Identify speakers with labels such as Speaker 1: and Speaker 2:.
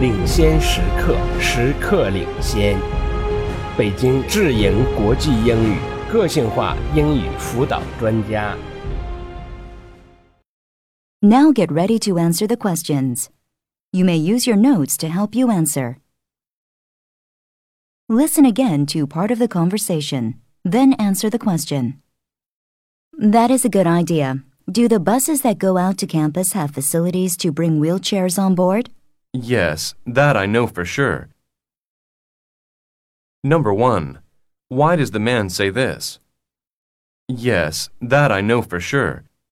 Speaker 1: 领先时刻，时刻领先。北京智盈国际英语个性化英语辅导专家。
Speaker 2: Now get ready to answer the questions. You may use your notes to help you answer. Listen again to part of the conversation, then answer the question. That is a good idea. Do the buses that go out to campus have facilities to bring wheelchairs on board?
Speaker 3: Yes, that I know for sure. Number 1. Why does the man say this? Yes, that I know for sure.